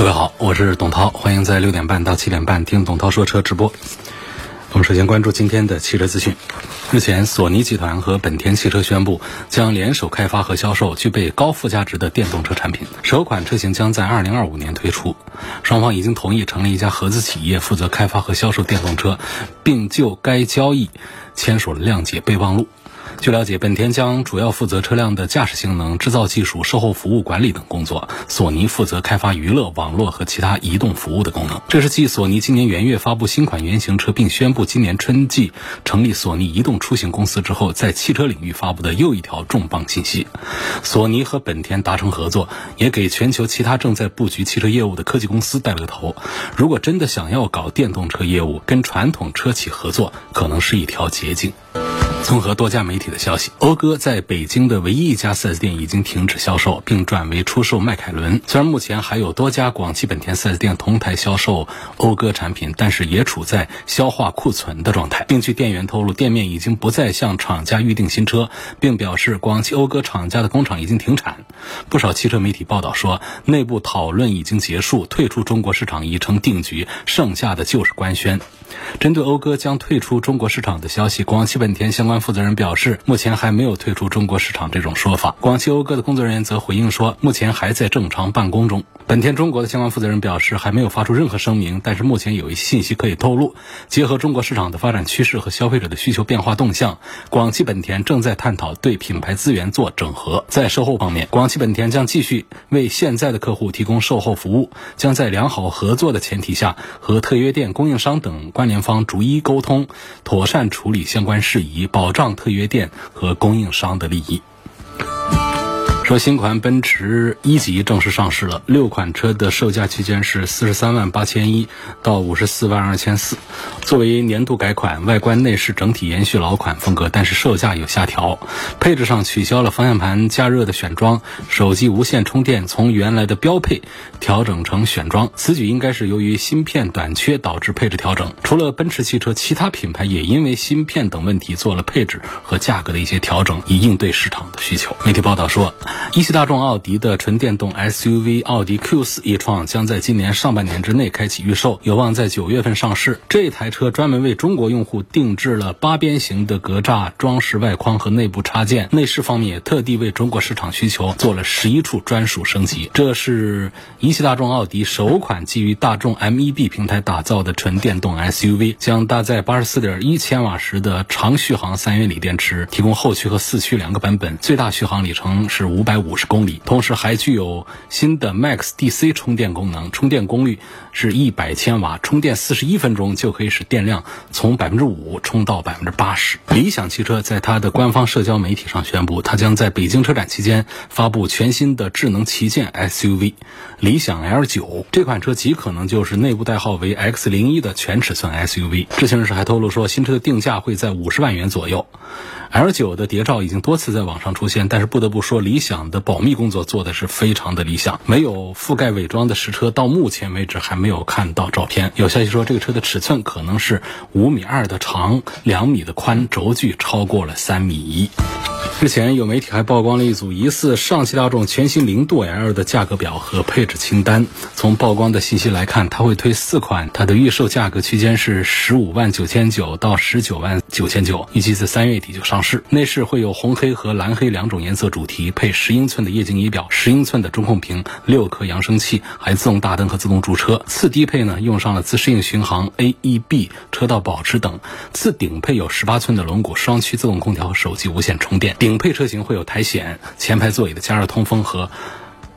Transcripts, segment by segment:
各位好，我是董涛，欢迎在六点半到七点半听董涛说车直播。我们首先关注今天的汽车资讯。日前，索尼集团和本田汽车宣布将联手开发和销售具备高附加值的电动车产品，首款车型将在二零二五年推出。双方已经同意成立一家合资企业，负责开发和销售电动车，并就该交易签署了谅解备忘录。据了解，本田将主要负责车辆的驾驶性能、制造技术、售后服务管理等工作；索尼负责开发娱乐、网络和其他移动服务的功能。这是继索尼今年元月发布新款原型车，并宣布今年春季成立索尼移动出行公司之后，在汽车领域发布的又一条重磅信息。索尼和本田达成合作，也给全球其他正在布局汽车业务的科技公司带了个头。如果真的想要搞电动车业务，跟传统车企合作，可能是一条捷径。综合多家媒体的消息，讴歌在北京的唯一一家 4S 店已经停止销售，并转为出售迈凯伦。虽然目前还有多家广汽本田 4S 店同台销售讴歌产品，但是也处在消化库存的状态。并据店员透露，店面已经不再向厂家预定新车，并表示广汽讴歌厂家的工厂已经停产。不少汽车媒体报道说，内部讨论已经结束，退出中国市场已成定局，剩下的就是官宣。针对讴歌将退出中国市场的消息，广汽本田相关关负责人表示，目前还没有退出中国市场这种说法。广汽讴歌的工作人员则回应说，目前还在正常办公中。本田中国的相关负责人表示，还没有发出任何声明，但是目前有一些信息可以透露。结合中国市场的发展趋势和消费者的需求变化动向，广汽本田正在探讨对品牌资源做整合。在售后方面，广汽本田将继续为现在的客户提供售后服务，将在良好合作的前提下，和特约店、供应商等关联方逐一沟通，妥善处理相关事宜，保障特约店和供应商的利益。说新款奔驰一级正式上市了，六款车的售价区间是四十三万八千一到五十四万二千四。作为年度改款，外观内饰整体延续老款风格，但是售价有下调。配置上取消了方向盘加热的选装，手机无线充电从原来的标配调整成选装。此举应该是由于芯片短缺导致配置调整。除了奔驰汽车，其他品牌也因为芯片等问题做了配置和价格的一些调整，以应对市场的需求。媒体报道说。一汽大众奥迪的纯电动 SUV 奥迪 Q4 e-tron 将在今年上半年之内开启预售，有望在九月份上市。这台车专门为中国用户定制了八边形的格栅装饰外框和内部插件，内饰方面也特地为中国市场需求做了十一处专属升级。这是一汽大众奥迪首款基于大众 MEB 平台打造的纯电动 SUV，将搭载八十四点一千瓦时的长续航三元锂电池，提供后驱和四驱两个版本，最大续航里程是五百。百五十公里，同时还具有新的 Max DC 充电功能，充电功率是一百千瓦，充电四十一分钟就可以使电量从百分之五充到百分之八十。理想汽车在它的官方社交媒体上宣布，它将在北京车展期间发布全新的智能旗舰 SUV 理想 L 九。这款车极可能就是内部代号为 X 零一的全尺寸 SUV。知情人士还透露说，新车的定价会在五十万元左右。L 九的谍照已经多次在网上出现，但是不得不说，理想讲的保密工作做的是非常的理想，没有覆盖伪装的实车，到目前为止还没有看到照片。有消息说，这个车的尺寸可能是五米二的长，两米的宽，轴距超过了三米一。之前有媒体还曝光了一组疑似上汽大众全新零度 L 的价格表和配置清单。从曝光的信息来看，它会推四款，它的预售价格区间是十五万九千九到十九万九千九，预计在三月底就上市。内饰会有红黑和蓝黑两种颜色主题，配饰十英寸的液晶仪表、十英寸的中控屏、六颗扬声器，还自动大灯和自动驻车。次低配呢，用上了自适应巡航、AEB、车道保持等。次顶配有十八寸的轮毂、双区自动空调和手机无线充电。顶配车型会有苔藓、前排座椅的加热通风和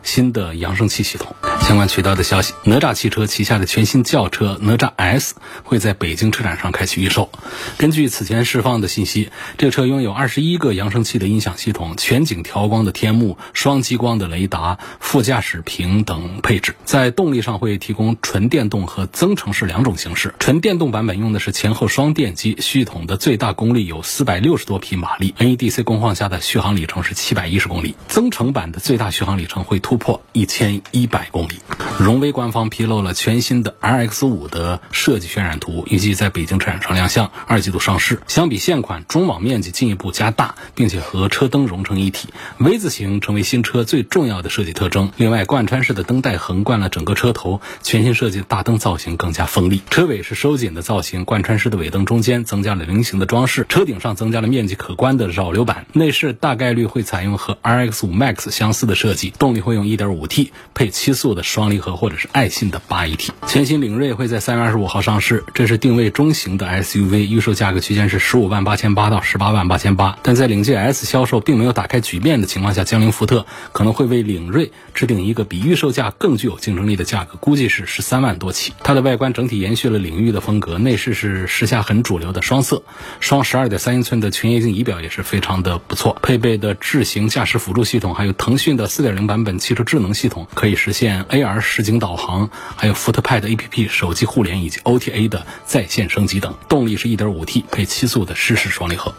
新的扬声器系统。相关渠道的消息，哪吒汽车旗下的全新轿车哪吒 S 会在北京车展上开启预售。根据此前释放的信息，这车拥有二十一个扬声器的音响系统、全景调光的天幕、双激光的雷达、副驾驶屏等配置。在动力上会提供纯电动和增程式两种形式。纯电动版本用的是前后双电机，系统的最大功率有四百六十多匹马力，NEDC 工况下的续航里程是七百一十公里。增程版的最大续航里程会突突破一千一百公里。荣威官方披露了全新的 RX 五的设计渲染图，预计在北京车展上亮相，二季度上市。相比现款，中网面积进一步加大，并且和车灯融成一体，V 字形成为新车最重要的设计特征。另外，贯穿式的灯带横贯了整个车头，全新设计的大灯造型更加锋利。车尾是收紧的造型，贯穿式的尾灯中间增加了菱形的装饰，车顶上增加了面积可观的扰流板。内饰大概率会采用和 RX 五 Max 相似的设计，动力会用 1.5T 配七速的双离合或者是爱信的八 AT。全新领锐会在三月二十五号上市，这是定位中型的 SUV，预售价格区间是十五万八千八到十八万八千八。但在领界 S 销售并没有打开局面的情况下，江铃福特可能会为领锐制定一个比预售价更具有竞争力的价格，估计是十三万多起。它的外观整体延续了领域的风格，内饰是时下很主流的双色，双十二点三英寸的全液晶仪表也是非常的不错。配备的智行驾驶辅助系统，还有腾讯的四点零版本这智能系统，可以实现 AR 实景导航，还有福特派的 APP 手机互联以及 OTA 的在线升级等。动力是一点五 T 配七速的湿式双离合。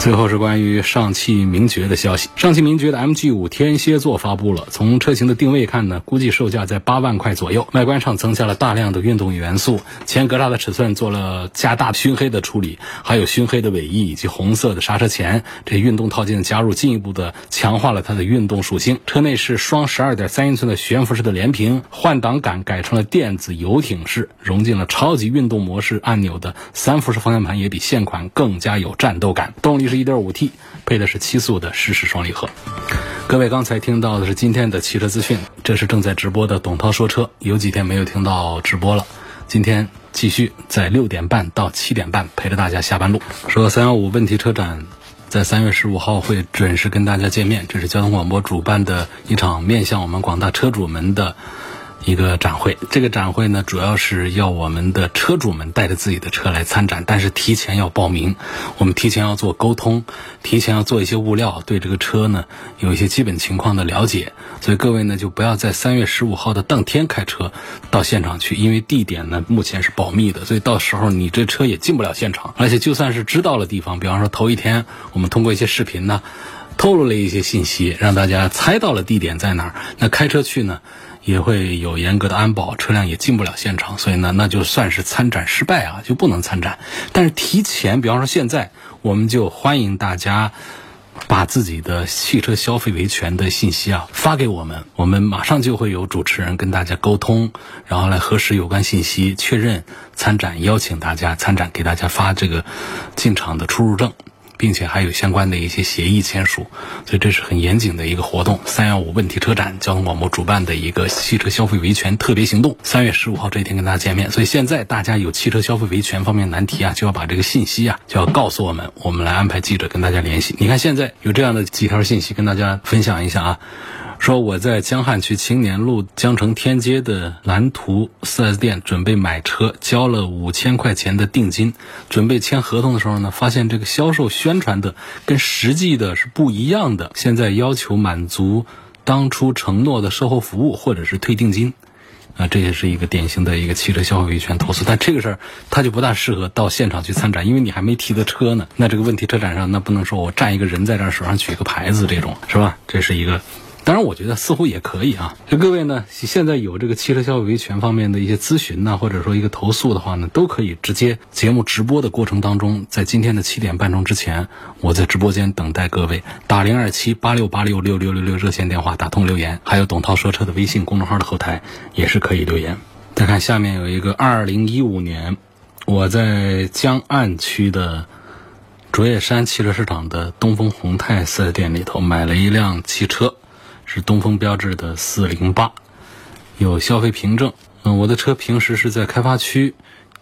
最后是关于上汽名爵的消息。上汽名爵的 MG 五天蝎座发布了。从车型的定位看呢，估计售价在八万块左右。外观上增加了大量的运动元素，前格栅的尺寸做了加大熏黑的处理，还有熏黑的尾翼以及红色的刹车钳。这运动套件的加入，进一步的强化了它的运动属性。车内是双十二点三英寸的悬浮式的连屏，换挡杆改成了电子游艇式，融进了超级运动模式按钮的三辐式方向盘，也比现款更加有战斗感。动力是。一点五 T，配的是七速的湿式双离合。各位刚才听到的是今天的汽车资讯，这是正在直播的董涛说车。有几天没有听到直播了，今天继续在六点半到七点半陪着大家下班路。说三幺五问题车展在三月十五号会准时跟大家见面，这是交通广播主办的一场面向我们广大车主们的。一个展会，这个展会呢，主要是要我们的车主们带着自己的车来参展，但是提前要报名，我们提前要做沟通，提前要做一些物料，对这个车呢有一些基本情况的了解。所以各位呢，就不要在三月十五号的当天开车到现场去，因为地点呢目前是保密的，所以到时候你这车也进不了现场。而且就算是知道了地方，比方说头一天我们通过一些视频呢，透露了一些信息，让大家猜到了地点在哪儿，那开车去呢？也会有严格的安保，车辆也进不了现场，所以呢，那就算是参展失败啊，就不能参展。但是提前，比方说现在，我们就欢迎大家把自己的汽车消费维权的信息啊发给我们，我们马上就会有主持人跟大家沟通，然后来核实有关信息，确认参展，邀请大家参展，给大家发这个进场的出入证。并且还有相关的一些协议签署，所以这是很严谨的一个活动。三幺五问题车展，交通广播主办的一个汽车消费维权特别行动。三月十五号这一天跟大家见面，所以现在大家有汽车消费维权方面难题啊，就要把这个信息啊，就要告诉我们，我们来安排记者跟大家联系。你看现在有这样的几条信息跟大家分享一下啊。说我在江汉区青年路江城天街的蓝图 4S 店准备买车，交了五千块钱的定金，准备签合同的时候呢，发现这个销售宣传的跟实际的是不一样的。现在要求满足当初承诺的售后服务或者是退定金，啊，这也是一个典型的一个汽车消费维权投诉。但这个事儿他就不大适合到现场去参展，因为你还没提的车呢。那这个问题车展上那不能说我站一个人在这儿手上举个牌子这种是吧？这是一个。当然，我觉得似乎也可以啊。就各位呢，现在有这个汽车消费维权方面的一些咨询呢，或者说一个投诉的话呢，都可以直接节目直播的过程当中，在今天的七点半钟之前，我在直播间等待各位打零二七八六八六六六六六热线电话打通留言，还有董涛说车的微信公众号的后台也是可以留言。再看下面有一个二零一五年，我在江岸区的卓越山汽车市场的东风宏泰四 S 店里头买了一辆汽车。是东风标致的四零八，有消费凭证。嗯，我的车平时是在开发区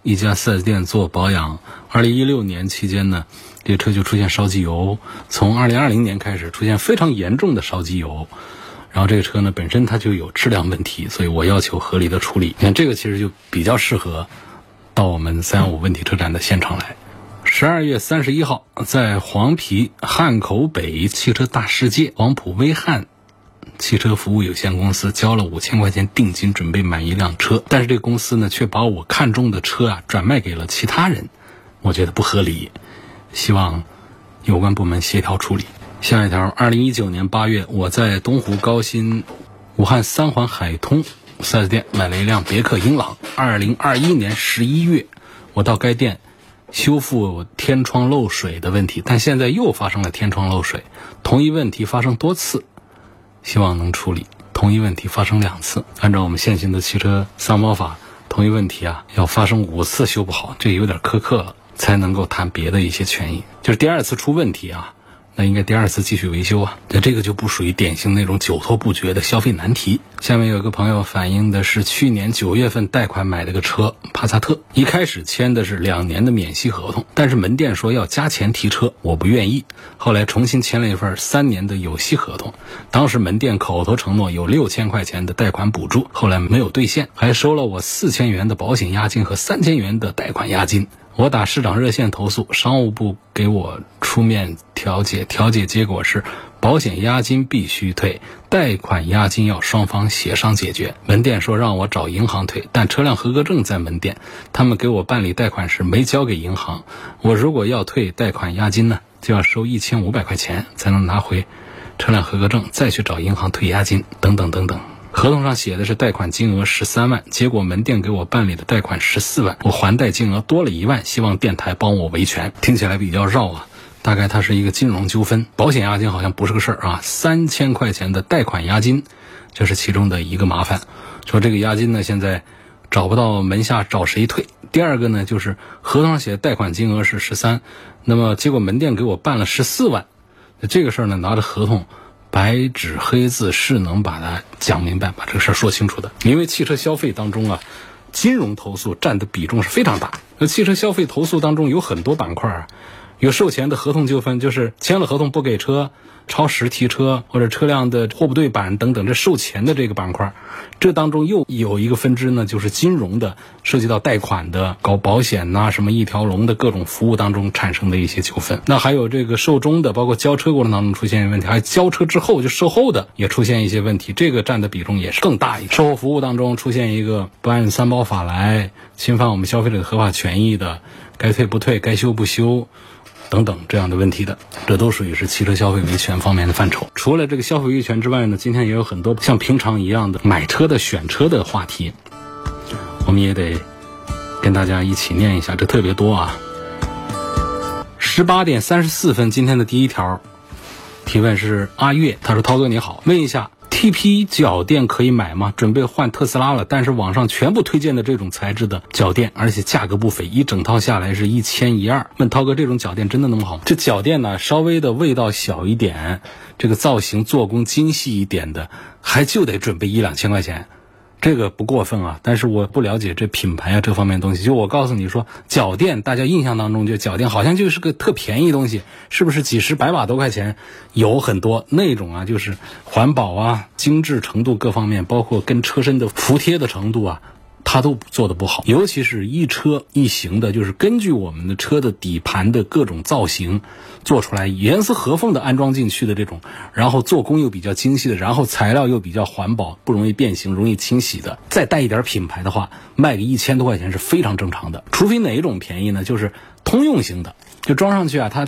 一家 4S 店做保养。二零一六年期间呢，这车就出现烧机油。从二零二零年开始出现非常严重的烧机油，然后这个车呢本身它就有质量问题，所以我要求合理的处理。你看这个其实就比较适合到我们三幺五问题车展的现场来。十二月三十一号，在黄陂汉口北汽车大世界，黄埔威汉汽车服务有限公司交了五千块钱定金，准备买一辆车，但是这个公司呢却把我看中的车啊转卖给了其他人，我觉得不合理，希望有关部门协调处理。下一条，二零一九年八月，我在东湖高新武汉三环海通 4S 店买了一辆别克英朗。二零二一年十一月，我到该店。修复天窗漏水的问题，但现在又发生了天窗漏水，同一问题发生多次，希望能处理。同一问题发生两次，按照我们现行的汽车三包法，同一问题啊要发生五次修不好，这有点苛刻了，才能够谈别的一些权益。就是第二次出问题啊。那应该第二次继续维修啊，那这个就不属于典型那种久拖不决的消费难题。下面有一个朋友反映的是，去年九月份贷款买了个车帕萨特，一开始签的是两年的免息合同，但是门店说要加钱提车，我不愿意。后来重新签了一份三年的有息合同，当时门店口头承诺有六千块钱的贷款补助，后来没有兑现，还收了我四千元的保险押金和三千元的贷款押金。我打市长热线投诉，商务部给我出面调解，调解结果是保险押金必须退，贷款押金要双方协商解决。门店说让我找银行退，但车辆合格证在门店，他们给我办理贷款时没交给银行。我如果要退贷款押金呢，就要收一千五百块钱才能拿回车辆合格证，再去找银行退押金，等等等等。合同上写的是贷款金额十三万，结果门店给我办理的贷款十四万，我还贷金额多了一万，希望电台帮我维权。听起来比较绕啊，大概它是一个金融纠纷。保险押金好像不是个事儿啊，三千块钱的贷款押金，这是其中的一个麻烦。说这个押金呢，现在找不到门下找谁退。第二个呢，就是合同上写贷款金额是十三，那么结果门店给我办了十四万，这个事儿呢，拿着合同。白纸黑字是能把它讲明白，把这个事儿说清楚的。因为汽车消费当中啊，金融投诉占的比重是非常大。那汽车消费投诉当中有很多板块啊，有售前的合同纠纷，就是签了合同不给车。超时提车或者车辆的货不对版等等，这售前的这个板块，这当中又有一个分支呢，就是金融的，涉及到贷款的、搞保险呐，什么一条龙的各种服务当中产生的一些纠纷。那还有这个售中的，包括交车过程当中出现问题，还有交车之后就售后的也出现一些问题，这个占的比重也是更大一些。售后服务当中出现一个不按三包法来，侵犯我们消费者的合法权益的，该退不退，该修不修。等等这样的问题的，这都属于是汽车消费维权方面的范畴。除了这个消费维权之外呢，今天也有很多像平常一样的买车的选车的话题，我们也得跟大家一起念一下，这特别多啊。十八点三十四分，今天的第一条提问是阿月，他说：“涛哥你好，问一下。” TP 脚垫可以买吗？准备换特斯拉了，但是网上全部推荐的这种材质的脚垫，而且价格不菲，一整套下来是一千一二。问涛哥，这种脚垫真的那么好吗？这脚垫呢，稍微的味道小一点，这个造型做工精细一点的，还就得准备一两千块钱。这个不过分啊，但是我不了解这品牌啊这方面东西。就我告诉你说，脚垫大家印象当中就脚垫好像就是个特便宜东西，是不是几十百把多块钱？有很多那种啊，就是环保啊、精致程度各方面，包括跟车身的服帖的程度啊。它都做的不好，尤其是一车一型的，就是根据我们的车的底盘的各种造型做出来，严丝合缝的安装进去的这种，然后做工又比较精细的，然后材料又比较环保，不容易变形，容易清洗的，再带一点品牌的话，卖个一千多块钱是非常正常的。除非哪一种便宜呢？就是通用型的，就装上去啊，它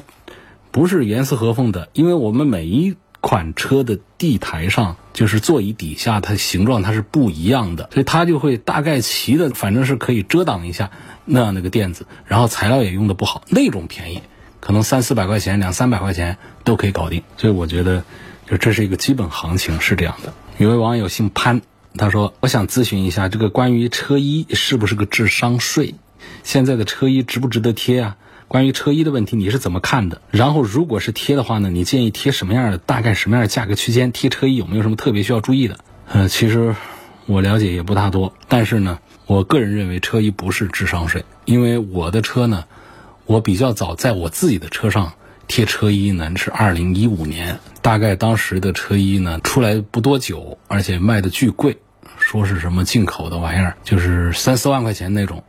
不是严丝合缝的，因为我们每一。款车的地台上，就是座椅底下，它形状它是不一样的，所以它就会大概齐的，反正是可以遮挡一下那样的个垫子，然后材料也用的不好，那种便宜，可能三四百块钱、两三百块钱都可以搞定。所以我觉得，就这是一个基本行情是这样的。有位网友姓潘，他说：“我想咨询一下，这个关于车衣是不是个智商税？现在的车衣值不值得贴啊？”关于车衣的问题，你是怎么看的？然后，如果是贴的话呢？你建议贴什么样的？大概什么样的价格区间？贴车衣有没有什么特别需要注意的？嗯，其实我了解也不大多，但是呢，我个人认为车衣不是智商税，因为我的车呢，我比较早在我自己的车上贴车衣呢是二零一五年，大概当时的车衣呢出来不多久，而且卖的巨贵，说是什么进口的玩意儿，就是三四万块钱那种，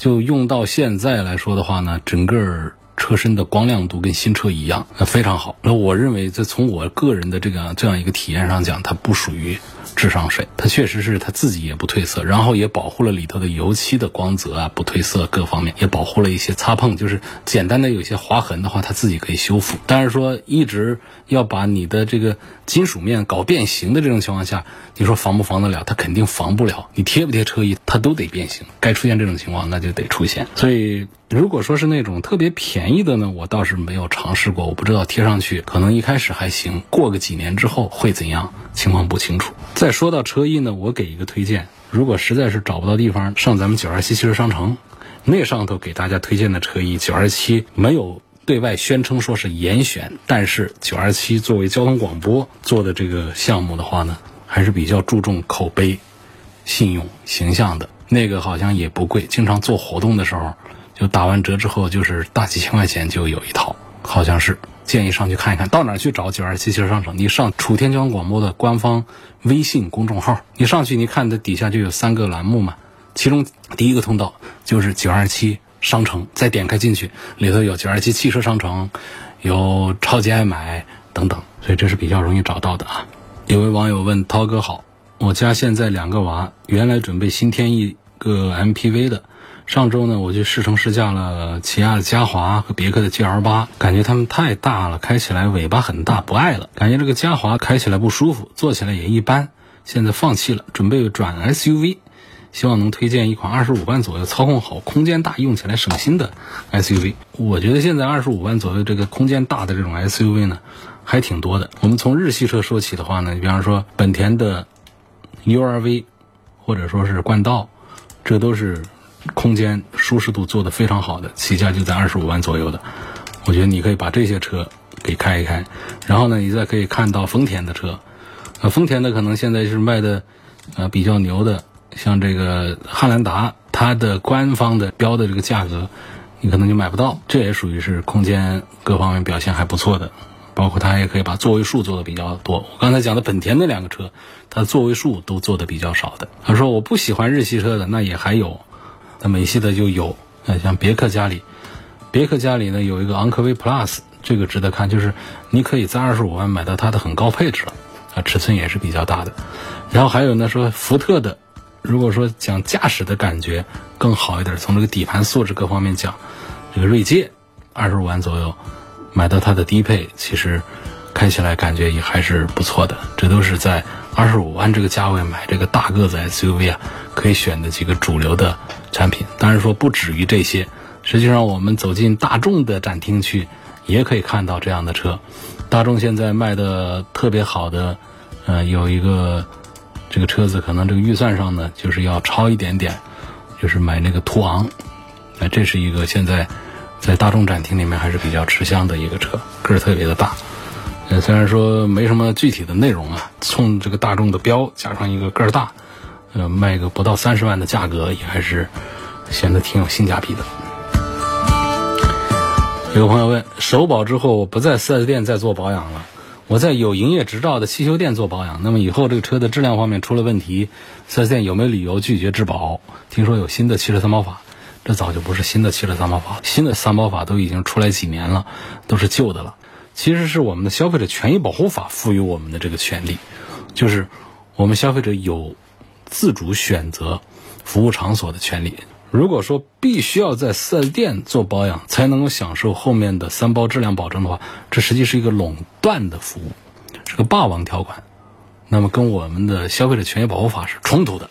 就用到现在来说的话呢，整个。车身的光亮度跟新车一样，那非常好。那我认为，这从我个人的这个这样一个体验上讲，它不属于智商税，它确实是它自己也不褪色，然后也保护了里头的油漆的光泽啊，不褪色各方面，也保护了一些擦碰，就是简单的有些划痕的话，它自己可以修复。但是说一直要把你的这个金属面搞变形的这种情况下，你说防不防得了？它肯定防不了。你贴不贴车衣，它都得变形。该出现这种情况，那就得出现。所以。如果说是那种特别便宜的呢，我倒是没有尝试过，我不知道贴上去可能一开始还行，过个几年之后会怎样，情况不清楚。再说到车衣呢，我给一个推荐，如果实在是找不到地方，上咱们九二七汽车商城，那上头给大家推荐的车衣，九二七没有对外宣称说是严选，但是九二七作为交通广播做的这个项目的话呢，还是比较注重口碑、信用、形象的。那个好像也不贵，经常做活动的时候。就打完折之后，就是大几千块钱就有一套，好像是建议上去看一看。到哪儿去找九二七汽车商城？你上楚天交通广播的官方微信公众号，你上去，你看它底下就有三个栏目嘛。其中第一个通道就是九二七商城，再点开进去，里头有九二七汽车商城，有超级爱买等等，所以这是比较容易找到的啊。有位网友问涛哥好，我家现在两个娃，原来准备新添一个 MPV 的。上周呢，我去试乘试驾了起亚的嘉华和别克的 GL 八，感觉它们太大了，开起来尾巴很大，不爱了。感觉这个嘉华开起来不舒服，坐起来也一般，现在放弃了，准备转 SUV，希望能推荐一款二十五万左右、操控好、空间大、用起来省心的 SUV。我觉得现在二十五万左右这个空间大的这种 SUV 呢，还挺多的。我们从日系车说起的话呢，你比方说本田的 URV，或者说是冠道，这都是。空间舒适度做得非常好的，起价就在二十五万左右的，我觉得你可以把这些车给开一开，然后呢，你再可以看到丰田的车，呃，丰田的可能现在是卖的，呃，比较牛的，像这个汉兰达，它的官方的标的这个价格，你可能就买不到，这也属于是空间各方面表现还不错的，包括它也可以把座位数做的比较多。我刚才讲的本田那两个车，它座位数都做的比较少的。他说我不喜欢日系车的，那也还有。那美系的就有，呃，像别克家里，别克家里呢有一个昂科威 Plus，这个值得看，就是你可以在二十五万买到它的很高配置了，啊，尺寸也是比较大的。然后还有呢，说福特的，如果说讲驾驶的感觉更好一点，从这个底盘素质各方面讲，这个锐界二十五万左右买到它的低配，其实开起来感觉也还是不错的。这都是在二十五万这个价位买这个大个子 SUV 啊，可以选的几个主流的。产品当然说不止于这些，实际上我们走进大众的展厅去，也可以看到这样的车。大众现在卖的特别好的，呃，有一个这个车子，可能这个预算上呢就是要超一点点，就是买那个途昂。那这是一个现在在大众展厅里面还是比较吃香的一个车，个儿特别的大。呃，虽然说没什么具体的内容啊，冲这个大众的标加上一个个儿大。呃，卖个不到三十万的价格，也还是显得挺有性价比的。有朋友问，首保之后我不在四 S 店再做保养了，我在有营业执照的汽修店做保养，那么以后这个车的质量方面出了问题，四 S 店有没有理由拒绝质保？听说有新的汽车三包法，这早就不是新的汽车三包法，新的三包法都已经出来几年了，都是旧的了。其实是我们的消费者权益保护法赋予我们的这个权利，就是我们消费者有。自主选择服务场所的权利。如果说必须要在四 S 店做保养才能够享受后面的三包质量保证的话，这实际是一个垄断的服务，是个霸王条款。那么跟我们的消费者权益保护法是冲突的。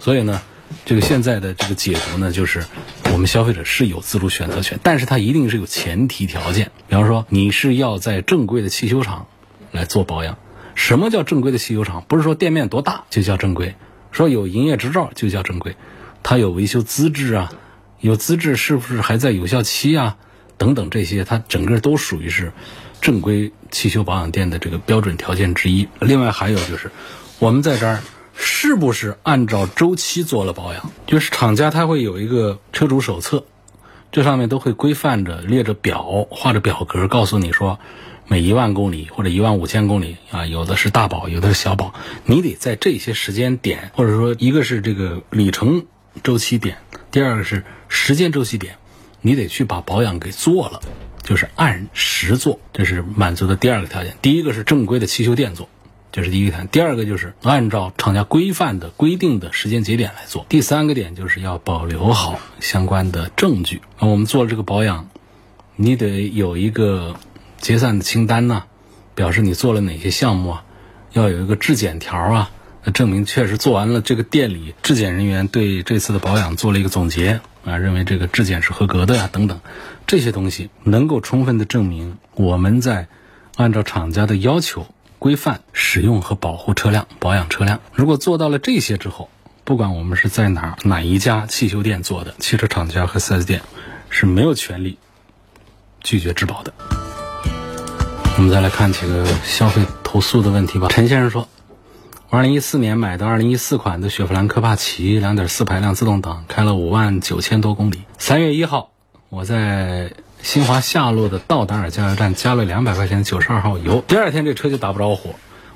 所以呢，这个现在的这个解读呢，就是我们消费者是有自主选择权，但是它一定是有前提条件。比方说，你是要在正规的汽修厂来做保养。什么叫正规的汽修厂？不是说店面多大就叫正规。说有营业执照就叫正规，它有维修资质啊，有资质是不是还在有效期啊？等等这些，它整个都属于是正规汽修保养店的这个标准条件之一。另外还有就是，我们在这儿是不是按照周期做了保养？就是厂家他会有一个车主手册，这上面都会规范着列着表，画着表格，告诉你说，每一万公里或者一万五千公里啊，有的是大保，有的是小保，你得在这些时间点，或者说一个是这个里程周期点，第二个是时间周期点，你得去把保养给做了，就是按时做，这是满足的第二个条件。第一个是正规的汽修店做。这是第一个点，第二个就是按照厂家规范的规定的时间节点来做。第三个点就是要保留好相关的证据。那我们做了这个保养，你得有一个结算的清单呐，表示你做了哪些项目啊，要有一个质检条啊，那证明确实做完了。这个店里质检人员对这次的保养做了一个总结啊，认为这个质检是合格的呀，等等，这些东西能够充分的证明我们在按照厂家的要求。规范使用和保护车辆、保养车辆。如果做到了这些之后，不管我们是在哪儿哪一家汽修店做的，汽车厂家和 4S 店是没有权利拒绝质保的。我们再来看几个消费投诉的问题吧。陈先生说，二零一四年买的二零一四款的雪佛兰科帕奇，两点四排量自动挡，开了五万九千多公里。三月一号，我在。新华下路的道达尔加油站加了两百块钱九十二号油，第二天这车就打不着火，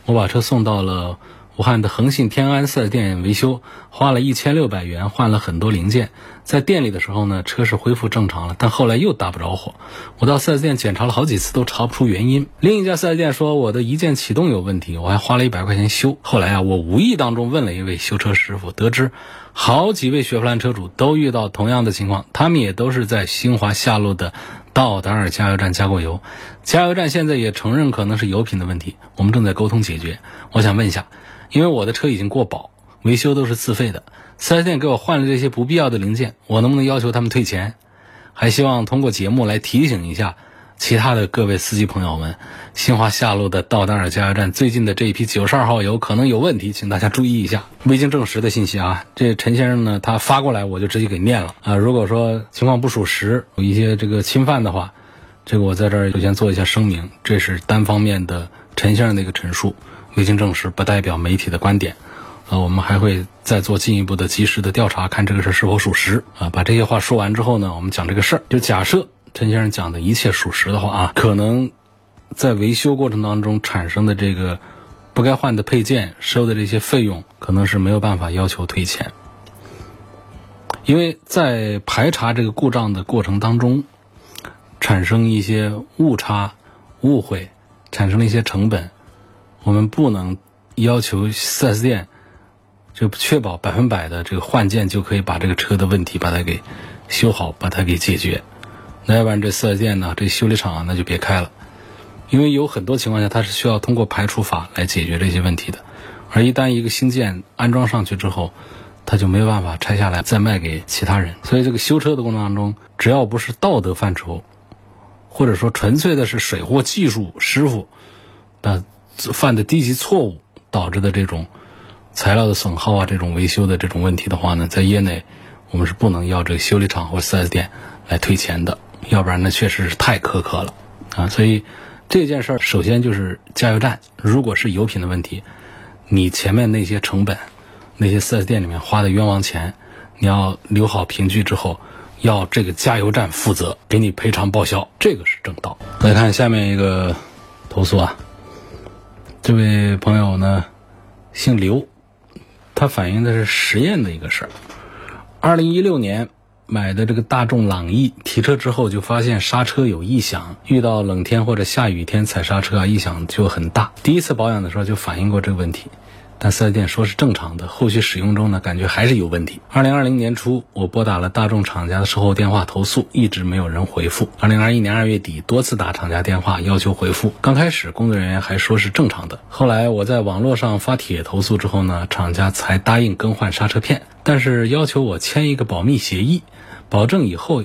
我把车送到了武汉的恒信天安四 S 店维修，花了一千六百元换了很多零件，在店里的时候呢，车是恢复正常了，但后来又打不着火，我到四 S 店检查了好几次都查不出原因。另一家四 S 店说我的一键启动有问题，我还花了一百块钱修。后来啊，我无意当中问了一位修车师傅，得知好几位雪佛兰车主都遇到同样的情况，他们也都是在新华下路的。道达尔加油站加过油，加油站现在也承认可能是油品的问题，我们正在沟通解决。我想问一下，因为我的车已经过保，维修都是自费的，4S 店给我换了这些不必要的零件，我能不能要求他们退钱？还希望通过节目来提醒一下。其他的各位司机朋友们，新华下路的道达尔加油站最近的这一批九十二号油可能有问题，请大家注意一下。未经证实的信息啊，这陈先生呢，他发过来我就直接给念了啊。如果说情况不属实，有一些这个侵犯的话，这个我在这儿首先做一下声明，这是单方面的陈先生的一个陈述，未经证实，不代表媒体的观点。呃，我们还会再做进一步的及时的调查，看这个事是否属实啊。把这些话说完之后呢，我们讲这个事儿，就假设。陈先生讲的一切属实的话啊，可能在维修过程当中产生的这个不该换的配件收的这些费用，可能是没有办法要求退钱，因为在排查这个故障的过程当中，产生一些误差、误会，产生了一些成本，我们不能要求 4S 店就确保百分百的这个换件就可以把这个车的问题把它给修好，把它给解决。那要不然这四 S 店呢，这修理厂啊，那就别开了，因为有很多情况下它是需要通过排除法来解决这些问题的，而一旦一个新件安装上去之后，它就没有办法拆下来再卖给其他人。所以这个修车的过程当中，只要不是道德范畴，或者说纯粹的是水货技术师傅的犯的低级错误导致的这种材料的损耗啊，这种维修的这种问题的话呢，在业内我们是不能要这个修理厂或四 S 店来退钱的。要不然呢，确实是太苛刻了，啊，所以这件事儿首先就是加油站，如果是油品的问题，你前面那些成本，那些 4S 店里面花的冤枉钱，你要留好凭据之后，要这个加油站负责，给你赔偿报销，这个是正道。来看下面一个投诉啊，这位朋友呢，姓刘，他反映的是实验的一个事儿，二零一六年。买的这个大众朗逸，提车之后就发现刹车有异响，遇到冷天或者下雨天踩刹车啊，异响就很大。第一次保养的时候就反映过这个问题，但四 S 店说是正常的。后续使用中呢，感觉还是有问题。二零二零年初，我拨打了大众厂家的售后电话投诉，一直没有人回复。二零二一年二月底，多次打厂家电话要求回复，刚开始工作人员还说是正常的，后来我在网络上发帖投诉之后呢，厂家才答应更换刹车片，但是要求我签一个保密协议。保证以后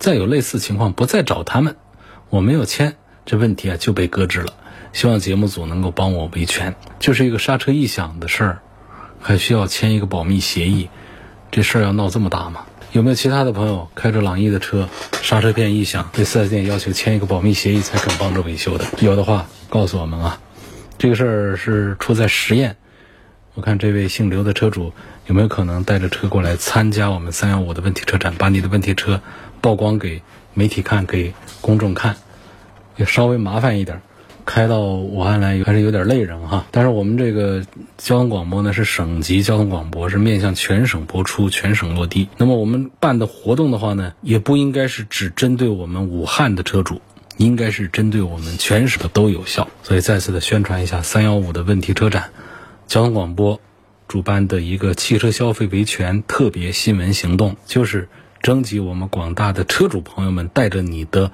再有类似情况不再找他们，我没有签，这问题啊就被搁置了。希望节目组能够帮我维权。就是一个刹车异响的事儿，还需要签一个保密协议，这事儿要闹这么大吗？有没有其他的朋友开着朗逸的车，刹车片异响，对四 S 店要求签一个保密协议才肯帮着维修的？有的话告诉我们啊。这个事儿是出在实验，我看这位姓刘的车主有没有可能带着车过来参加我们三幺五的问题车展，把你的问题车曝光给媒体看，给公众看，也稍微麻烦一点。开到武汉来还是有点累人哈，但是我们这个交通广播呢是省级交通广播，是面向全省播出、全省落地。那么我们办的活动的话呢，也不应该是只针对我们武汉的车主，应该是针对我们全省的都有效。所以再次的宣传一下三幺五的问题车展，交通广播主办的一个汽车消费维权特别新闻行动，就是征集我们广大的车主朋友们带着你的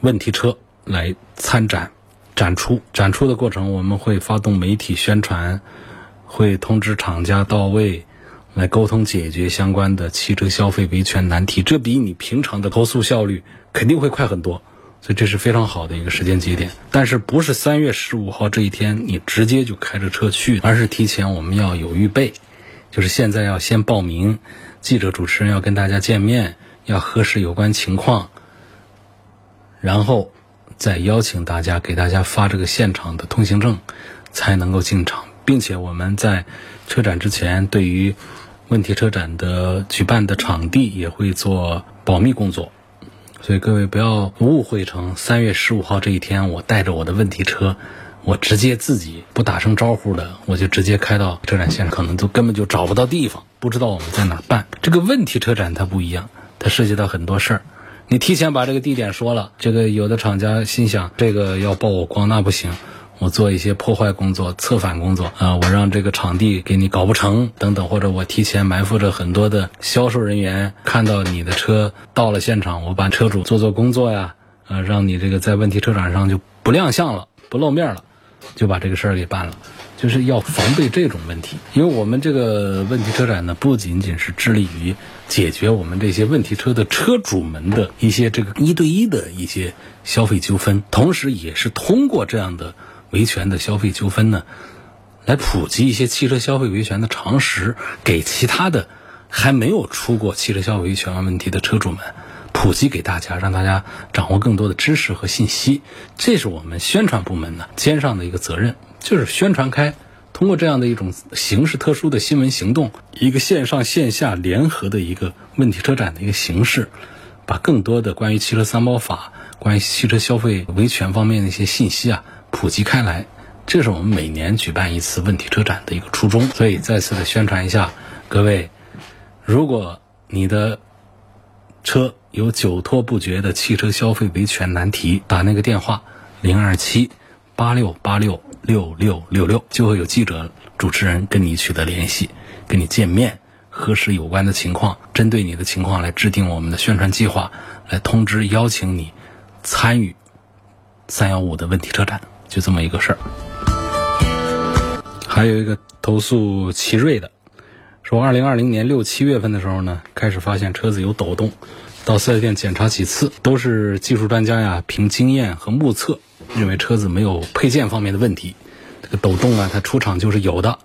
问题车来参展。展出展出的过程，我们会发动媒体宣传，会通知厂家到位，来沟通解决相关的汽车消费维权难题。这比你平常的投诉效率肯定会快很多，所以这是非常好的一个时间节点。但是不是三月十五号这一天你直接就开着车去，而是提前我们要有预备，就是现在要先报名，记者主持人要跟大家见面，要核实有关情况，然后。再邀请大家给大家发这个现场的通行证，才能够进场，并且我们在车展之前，对于问题车展的举办的场地也会做保密工作，所以各位不要误会成三月十五号这一天，我带着我的问题车，我直接自己不打声招呼的，我就直接开到车展现场，可能都根本就找不到地方，不知道我们在哪办。这个问题车展它不一样，它涉及到很多事儿。你提前把这个地点说了，这个有的厂家心想这个要曝我光那不行，我做一些破坏工作、策反工作啊，我让这个场地给你搞不成等等，或者我提前埋伏着很多的销售人员，看到你的车到了现场，我把车主做做工作呀，啊，让你这个在问题车展上就不亮相了、不露面了，就把这个事儿给办了。就是要防备这种问题，因为我们这个问题车展呢，不仅仅是致力于解决我们这些问题车的车主们的一些这个一对一的一些消费纠纷，同时也是通过这样的维权的消费纠纷呢，来普及一些汽车消费维权的常识，给其他的还没有出过汽车消费维权问题的车主们普及给大家，让大家掌握更多的知识和信息。这是我们宣传部门呢肩上的一个责任。就是宣传开，通过这样的一种形式特殊的新闻行动，一个线上线下联合的一个问题车展的一个形式，把更多的关于汽车三包法、关于汽车消费维权方面的一些信息啊普及开来，这是我们每年举办一次问题车展的一个初衷。所以再次的宣传一下，各位，如果你的车有久拖不决的汽车消费维权难题，打那个电话零二七八六八六。六六六六就会有记者、主持人跟你取得联系，跟你见面，核实有关的情况，针对你的情况来制定我们的宣传计划，来通知邀请你参与三幺五的问题车展，就这么一个事儿。还有一个投诉奇瑞的，说二零二零年六七月份的时候呢，开始发现车子有抖动，到四 S 店检查几次，都是技术专家呀凭经验和目测。认为车子没有配件方面的问题，这个抖动啊，它出厂就是有的。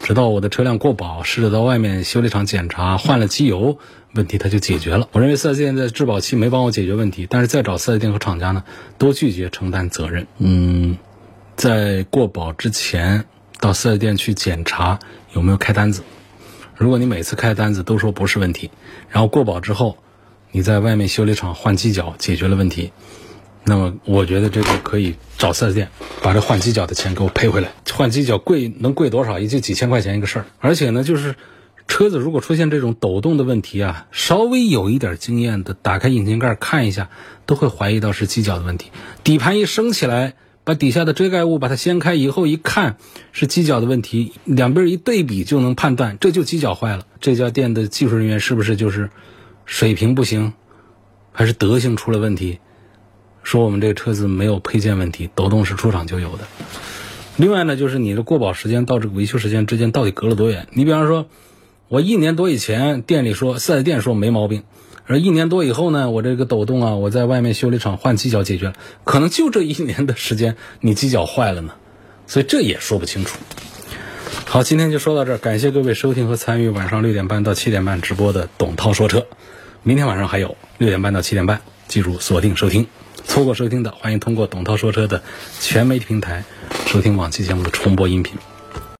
直到我的车辆过保，试着到外面修理厂检查，换了机油，问题它就解决了。我认为四 S 店在质保期没帮我解决问题，但是再找四 S 店和厂家呢，都拒绝承担责任。嗯，在过保之前到四 S 店去检查有没有开单子。如果你每次开单子都说不是问题，然后过保之后，你在外面修理厂换机脚解决了问题。那么我觉得这个可以找四 S 店把这换机脚的钱给我赔回来。换机脚贵能贵多少？也就几千块钱一个事儿。而且呢，就是车子如果出现这种抖动的问题啊，稍微有一点经验的，打开引擎盖看一下，都会怀疑到是机脚的问题。底盘一升起来，把底下的遮盖物把它掀开以后一看是机脚的问题，两边一对比就能判断这就机脚坏了。这家店的技术人员是不是就是水平不行，还是德行出了问题？说我们这个车子没有配件问题，抖动是出厂就有的。另外呢，就是你的过保时间到这个维修时间之间到底隔了多远？你比方说，我一年多以前店里说四 S 店说没毛病，而一年多以后呢，我这个抖动啊，我在外面修理厂换机脚解决了，可能就这一年的时间你机脚坏了呢，所以这也说不清楚。好，今天就说到这儿，感谢各位收听和参与晚上六点半到七点半直播的董涛说车，明天晚上还有六点半到七点半，记住锁定收听。错过收听的，欢迎通过董涛说车的全媒体平台收听往期节目的重播音频。